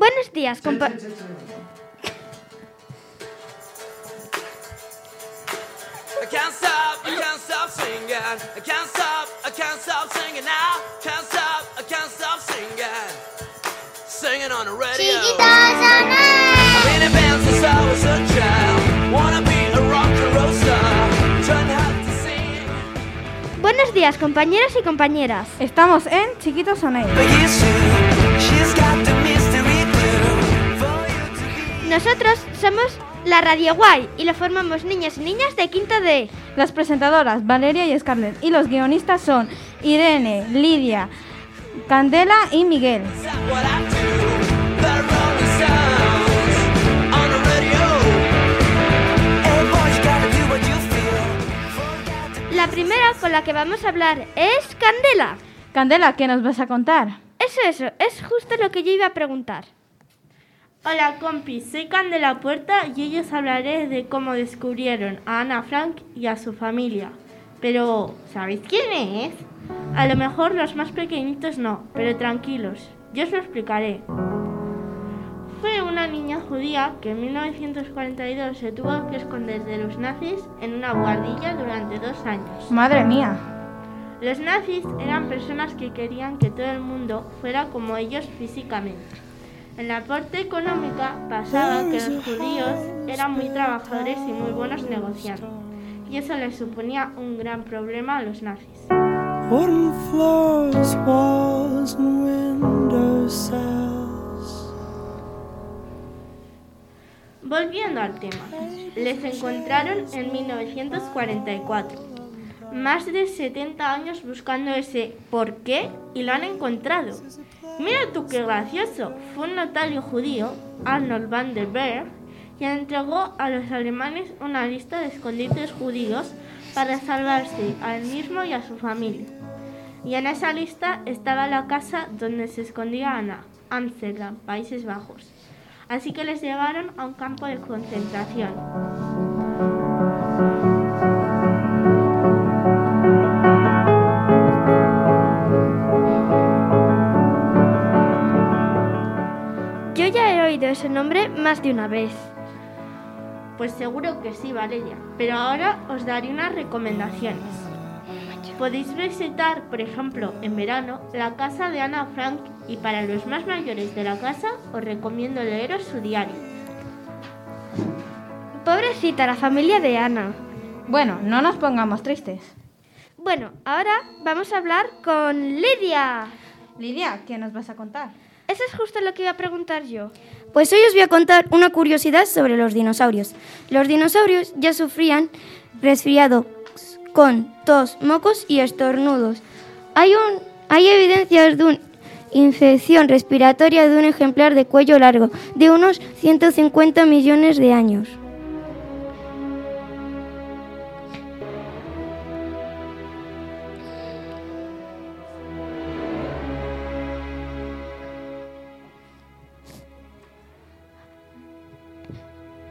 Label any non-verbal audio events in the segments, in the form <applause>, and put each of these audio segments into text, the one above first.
Buenos días, compa... I can't stop, I can't stop singing. I can't stop, I can't stop singing now. Can't stop, I can't stop singing. Singing on the radio. I've been in band since I was a child. Wanna be a rock and roll star. Trying hard to sing. Buenos días, compañeros y compañeras. Estamos en Chiquitos Soneis. Nosotros somos la Radio Guay y lo formamos niños y niñas de quinto D. Las presentadoras Valeria y Scarlett y los guionistas son Irene, Lidia, Candela y Miguel. La primera con la que vamos a hablar es Candela. Candela, ¿qué nos vas a contar? Eso, eso, es justo lo que yo iba a preguntar. Hola compis, soy Candela Puerta y hoy os hablaré de cómo descubrieron a Ana Frank y a su familia. Pero, ¿sabéis quién es? A lo mejor los más pequeñitos no, pero tranquilos, yo os lo explicaré. Fue una niña judía que en 1942 se tuvo que esconder de los nazis en una guardilla durante dos años. Madre mía. Los nazis eran personas que querían que todo el mundo fuera como ellos físicamente. En la parte económica pasaba que los judíos eran muy trabajadores y muy buenos negociando. Y eso les suponía un gran problema a los nazis. Volviendo al tema, les encontraron en 1944. Más de 70 años buscando ese por qué y lo han encontrado. Mira tú qué gracioso. Fue un notario judío, Arnold van der Berg, quien entregó a los alemanes una lista de escondites judíos para salvarse a él mismo y a su familia. Y en esa lista estaba la casa donde se escondía Ana, Ámsterdam, Países Bajos. Así que les llevaron a un campo de concentración. Ese nombre más de una vez. Pues seguro que sí, Valeria. Pero ahora os daré unas recomendaciones. Podéis visitar, por ejemplo, en verano, la casa de Ana Frank y para los más mayores de la casa os recomiendo leeros su diario. Pobrecita la familia de Ana. Bueno, no nos pongamos tristes. Bueno, ahora vamos a hablar con Lidia. Lidia, ¿qué nos vas a contar? Eso es justo lo que iba a preguntar yo. Pues hoy os voy a contar una curiosidad sobre los dinosaurios. Los dinosaurios ya sufrían resfriado con tos, mocos y estornudos. Hay, un, hay evidencias de una infección respiratoria de un ejemplar de cuello largo de unos 150 millones de años.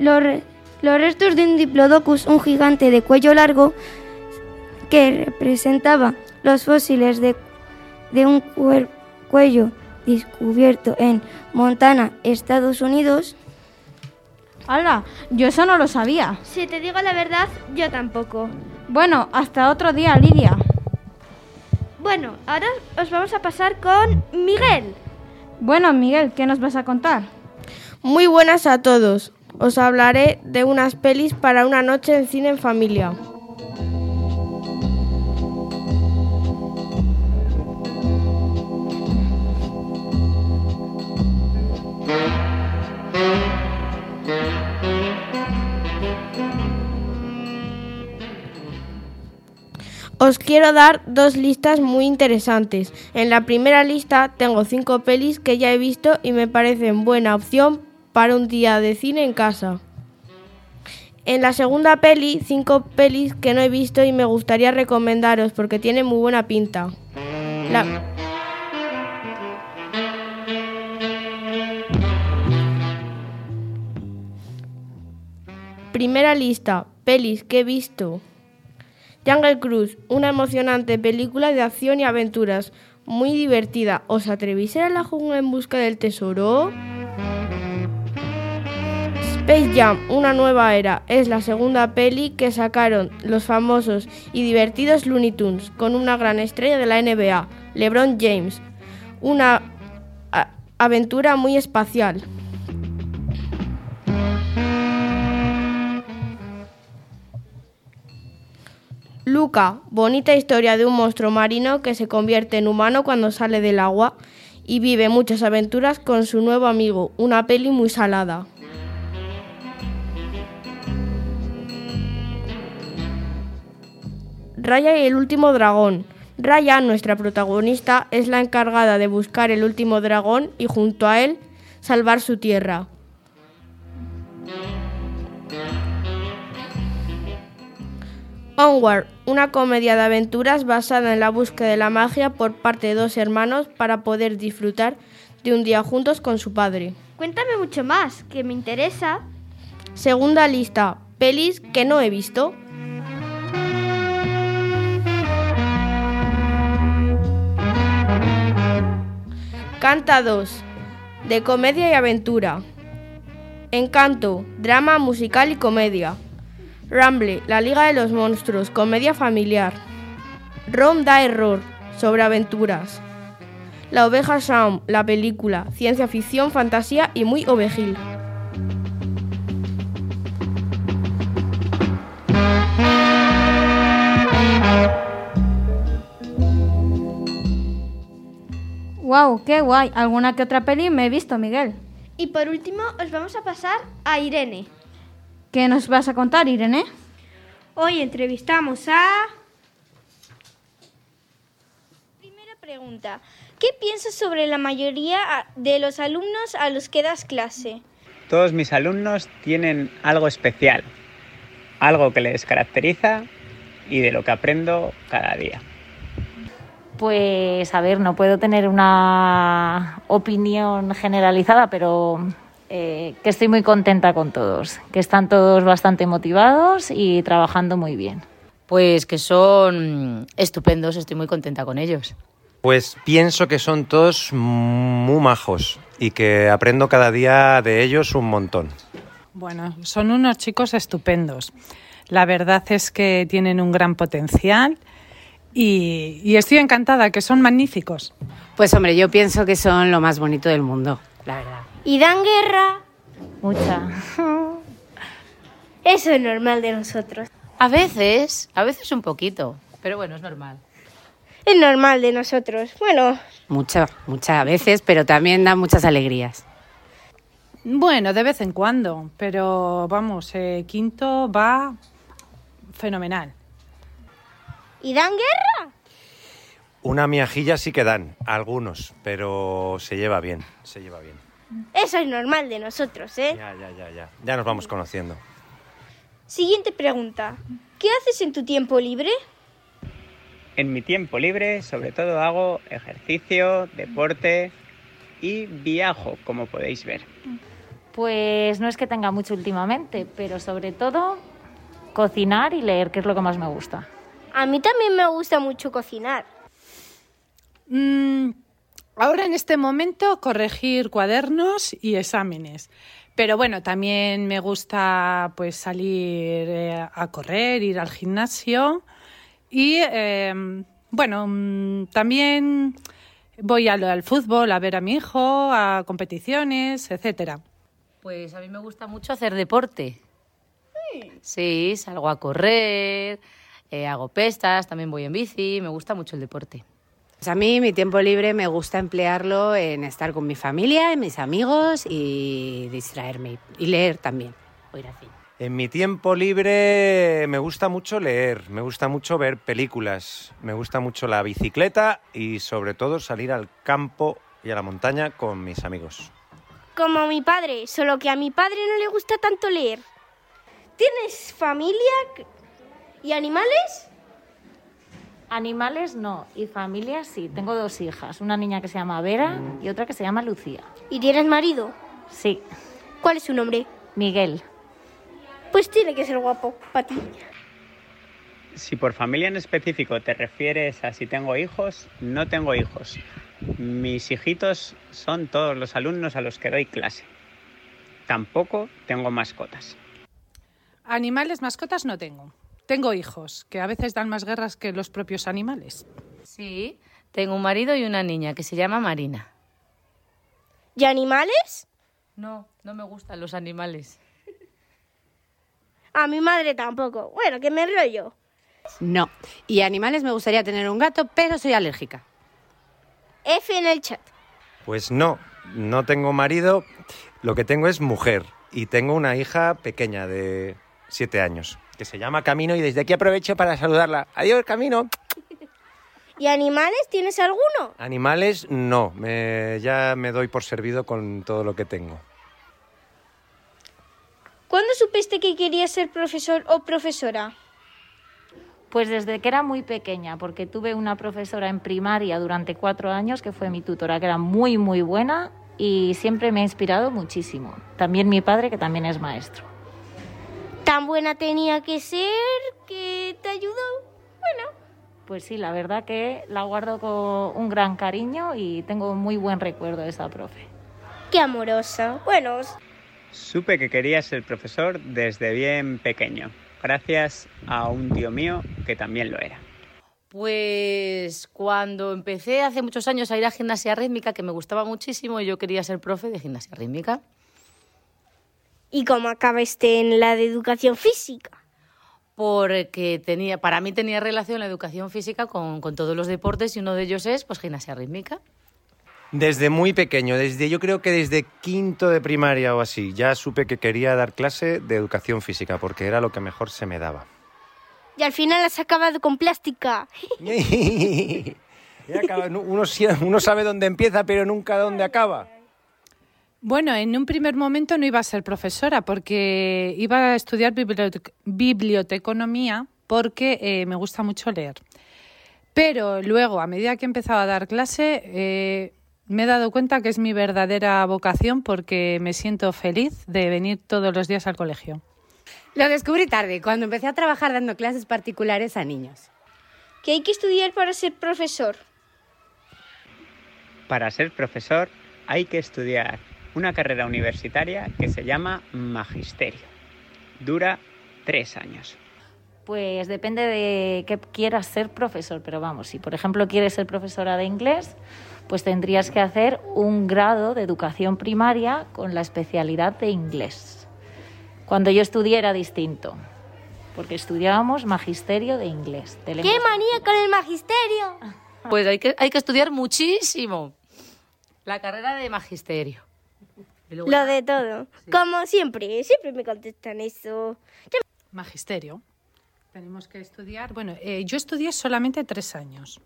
Los, re- los restos de un diplodocus, un gigante de cuello largo, que representaba los fósiles de, de un cuer- cuello descubierto en Montana, Estados Unidos, ¡Hala! Yo eso no lo sabía. Si te digo la verdad, yo tampoco. Bueno, hasta otro día, Lidia. Bueno, ahora os vamos a pasar con Miguel. Bueno, Miguel, ¿qué nos vas a contar? Muy buenas a todos. Os hablaré de unas pelis para una noche en cine en familia. Os quiero dar dos listas muy interesantes. En la primera lista tengo cinco pelis que ya he visto y me parecen buena opción para un día de cine en casa. En la segunda peli, cinco pelis que no he visto y me gustaría recomendaros porque tienen muy buena pinta. Primera lista, pelis que he visto. Jungle Cruise, una emocionante película de acción y aventuras, muy divertida. ¿Os atrevéis a la jungla en busca del tesoro? Space Jam, una nueva era, es la segunda peli que sacaron los famosos y divertidos Looney Tunes con una gran estrella de la NBA, LeBron James. Una aventura muy espacial. Luca, bonita historia de un monstruo marino que se convierte en humano cuando sale del agua y vive muchas aventuras con su nuevo amigo, una peli muy salada. Raya y el último dragón. Raya, nuestra protagonista, es la encargada de buscar el último dragón y junto a él salvar su tierra. Onward, una comedia de aventuras basada en la búsqueda de la magia por parte de dos hermanos para poder disfrutar de un día juntos con su padre. Cuéntame mucho más, que me interesa. Segunda lista, pelis que no he visto. Canta 2, de comedia y aventura. Encanto, drama musical y comedia. Ramble, La Liga de los Monstruos, comedia familiar. Rom da error, sobre aventuras. La oveja Shaun, la película, ciencia ficción, fantasía y muy ovejil. ¡Wow! ¡Qué guay! ¿Alguna que otra peli me he visto, Miguel? Y por último, os vamos a pasar a Irene. ¿Qué nos vas a contar, Irene? Hoy entrevistamos a... Primera pregunta. ¿Qué piensas sobre la mayoría de los alumnos a los que das clase? Todos mis alumnos tienen algo especial, algo que les caracteriza y de lo que aprendo cada día. Pues a ver, no puedo tener una opinión generalizada, pero eh, que estoy muy contenta con todos, que están todos bastante motivados y trabajando muy bien. Pues que son estupendos, estoy muy contenta con ellos. Pues pienso que son todos muy majos y que aprendo cada día de ellos un montón. Bueno, son unos chicos estupendos. La verdad es que tienen un gran potencial y, y estoy encantada, que son magníficos. Pues hombre, yo pienso que son lo más bonito del mundo, la verdad. ¿Y dan guerra? Mucha. <laughs> Eso es normal de nosotros. A veces, a veces un poquito, pero bueno, es normal. Es normal de nosotros. Bueno, Mucha, muchas veces, pero también da muchas alegrías. Bueno, de vez en cuando, pero vamos, eh, Quinto va fenomenal. ¿Y dan guerra? Una miajilla sí que dan, algunos, pero se lleva bien, se lleva bien. Eso es normal de nosotros, ¿eh? Ya, ya, ya, ya. Ya nos vamos conociendo. Siguiente pregunta. ¿Qué haces en tu tiempo libre? En mi tiempo libre, sobre todo hago ejercicio, deporte y viajo, como podéis ver. Pues no es que tenga mucho últimamente, pero sobre todo cocinar y leer, que es lo que más me gusta. A mí también me gusta mucho cocinar. Mm, ahora en este momento corregir cuadernos y exámenes. Pero bueno, también me gusta pues salir eh, a correr, ir al gimnasio y eh, bueno, mm, también voy al, al fútbol a ver a mi hijo, a competiciones, etcétera. Pues a mí me gusta mucho hacer deporte. Sí, salgo a correr, eh, hago pestas, también voy en bici, me gusta mucho el deporte. Pues a mí mi tiempo libre me gusta emplearlo en estar con mi familia, mis amigos y distraerme y leer también. o ir al cine. En mi tiempo libre me gusta mucho leer, me gusta mucho ver películas, me gusta mucho la bicicleta y sobre todo salir al campo y a la montaña con mis amigos. Como mi padre, solo que a mi padre no le gusta tanto leer. ¿Tienes familia y animales? Animales no, y familia sí. Tengo dos hijas, una niña que se llama Vera y otra que se llama Lucía. ¿Y tienes marido? Sí, ¿Cuál es su nombre? Miguel. Pues tiene que ser guapo para ti. Si por familia en específico te refieres a si tengo hijos, no tengo hijos. Mis hijitos son todos los alumnos a los que doy clase. Tampoco tengo mascotas. Animales, mascotas no tengo. Tengo hijos, que a veces dan más guerras que los propios animales. Sí, tengo un marido y una niña que se llama Marina. ¿Y animales? No, no me gustan los animales. A mi madre tampoco. Bueno, que me enrollo. No. Y animales me gustaría tener un gato, pero soy alérgica. F en el chat. Pues no, no tengo marido, lo que tengo es mujer y tengo una hija pequeña de siete años que se llama Camino y desde aquí aprovecho para saludarla. Adiós, Camino. ¿Y animales tienes alguno? Animales, no, me- ya me doy por servido con todo lo que tengo. ¿Cuándo supiste que querías ser profesor o profesora? Pues desde que era muy pequeña, porque tuve una profesora en primaria durante cuatro años que fue mi tutora, que era muy, muy buena y siempre me ha inspirado muchísimo. También mi padre, que también es maestro. Tan buena tenía que ser que te ayudó. Bueno, Pues sí, la verdad que la guardo con un gran cariño y tengo muy buen recuerdo de esa profe. qué amorosa. Bueno, Supe que quería ser profesor desde bien pequeño, gracias a un tío mío que también lo era. Pues cuando empecé hace muchos años a ir a gimnasia rítmica, que me gustaba muchísimo, y yo quería ser profe de gimnasia rítmica. ¿Y cómo acabaste en la de educación física? Porque tenía, para mí tenía relación la educación física con, con todos los deportes y uno de ellos es pues gimnasia rítmica. Desde muy pequeño, desde yo creo que desde quinto de primaria o así, ya supe que quería dar clase de educación física porque era lo que mejor se me daba. Y al final has acabado con plástica. <laughs> Acaba- uno, uno sabe dónde empieza, pero nunca dónde acaba. Bueno, en un primer momento no iba a ser profesora porque iba a estudiar bibliotec- biblioteconomía porque eh, me gusta mucho leer. Pero luego, a medida que he empezado a dar clase, eh, me he dado cuenta que es mi verdadera vocación porque me siento feliz de venir todos los días al colegio. Lo descubrí tarde, cuando empecé a trabajar dando clases particulares a niños. ¿Qué hay que estudiar para ser profesor? Para ser profesor hay que estudiar una carrera universitaria que se llama Magisterio. Dura tres años. Pues depende de qué quieras ser profesor, pero vamos, si por ejemplo quieres ser profesora de inglés, pues tendrías que hacer un grado de educación primaria con la especialidad de inglés. Cuando yo estudié era distinto, porque estudiábamos magisterio de inglés. de ¡Qué manía con el magisterio! Pues hay que, hay que estudiar muchísimo la carrera de magisterio. Lo de todo. Como siempre, siempre me contestan eso. Magisterio. Tenemos que estudiar. Bueno, eh, yo estudié solamente tres años,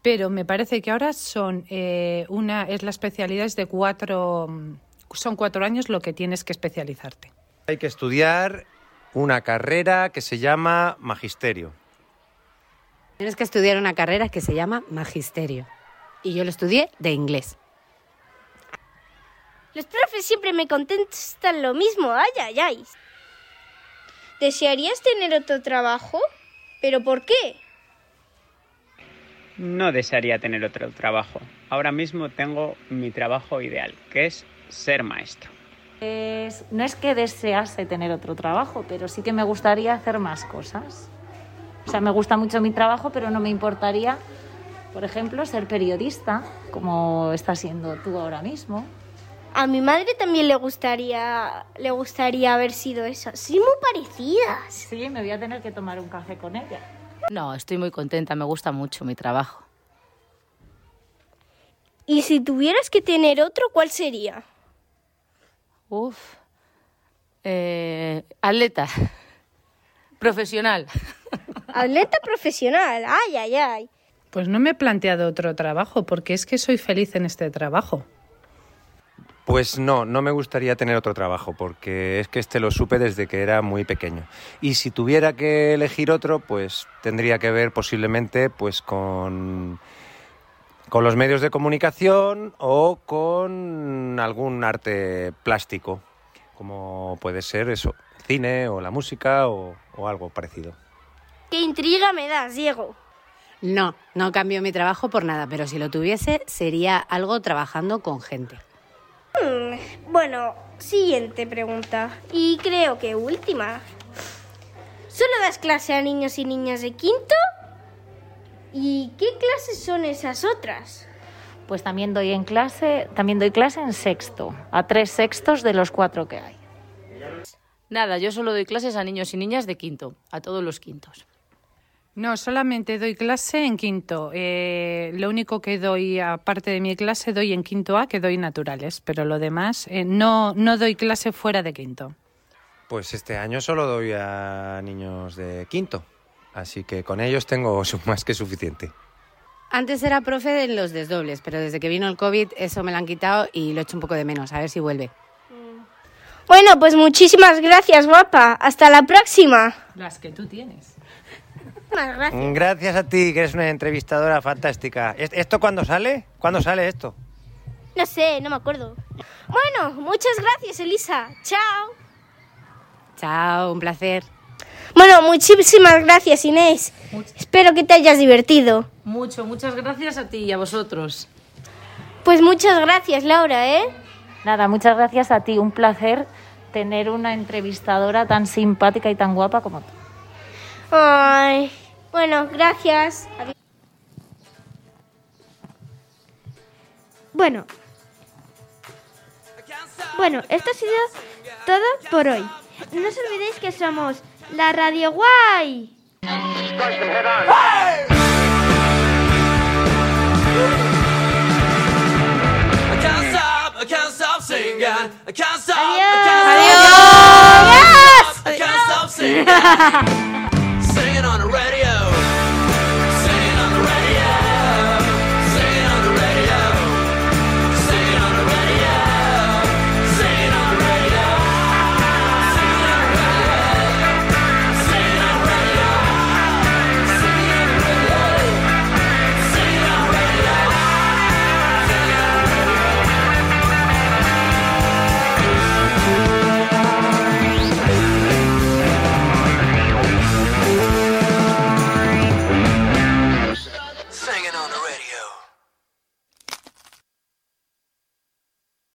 pero me parece que ahora son eh, una es la especialidad es de cuatro mm, son cuatro años lo que tienes que especializarte. Hay que estudiar una carrera que se llama Magisterio. Tienes que estudiar una carrera que se llama Magisterio. Y yo lo estudié de inglés. Los profes siempre me contestan lo mismo. Ay, ay, ay. ¿Desearías tener otro trabajo? ¿Pero por qué? No desearía tener otro trabajo. Ahora mismo tengo mi trabajo ideal, que es ser maestro. Es- no es que desease tener otro trabajo, pero sí que me gustaría hacer más cosas. O sea, me gusta mucho mi trabajo, pero no me importaría, por ejemplo, ser periodista, como estás siendo tú ahora mismo. A mi madre también le gustaría, le gustaría haber sido eso. Sí, muy parecidas. Sí, me voy a tener que tomar un café con ella. No, estoy muy contenta, me gusta mucho mi trabajo. Y si tuvieras que tener otro, ¿cuál sería? Uf. Eh, atleta. <laughs> Profesional. <laughs> Atleta profesional. Ay, ay, ay. Pues no me he planteado otro trabajo porque es que soy feliz en este trabajo. Pues no, no me gustaría tener otro trabajo, porque es que este lo supe desde que era muy pequeño. Y si tuviera que elegir otro, pues tendría que ver posiblemente pues con, con los medios de comunicación o con algún arte plástico, como puede ser eso, cine o la música o, o algo parecido. Qué intriga me das, Diego. No, no cambio mi trabajo por nada, pero si lo tuviese sería algo trabajando con gente. Bueno, siguiente pregunta. Y creo que última. ¿Solo das clase a niños y niñas de quinto? ¿Y qué clases son esas otras? Pues también doy en clase, también doy clase en sexto, a tres sextos de los cuatro que hay. Nada, yo solo doy clases a niños y niñas de quinto, a todos los quintos. No, solamente doy clase en quinto. Eh, lo único que doy, aparte de mi clase, doy en quinto A, que doy naturales, pero lo demás, eh, no, no doy clase fuera de quinto. Pues este año solo doy a niños de quinto, así que con ellos tengo <laughs> más que suficiente. Antes era profe de los desdobles, pero desde que vino el COVID eso me lo han quitado y lo echo un poco de menos, a ver si vuelve. Bueno, pues muchísimas gracias, guapa. Hasta la próxima. Las que tú tienes. Gracias. Gracias a ti, que eres una entrevistadora fantástica. ¿Es- ¿Esto cuándo sale? ¿Cuándo sale esto? No sé, no me acuerdo. Bueno, muchas gracias, Elisa. Chao. Chao, un placer. Bueno, muchísimas gracias, Inés. Espero que te hayas divertido. Mucho, muchas gracias a ti y a vosotros. Pues muchas gracias, Laura, ¿eh? Nada, muchas gracias a ti, un placer tener una entrevistadora tan simpática y tan guapa como tú. Ay, bueno, gracias. Adiós. Bueno. Bueno, esto ha sido todo por hoy. No os olvidéis que somos la Radio Guay. Can't stop, Adiós. <laughs>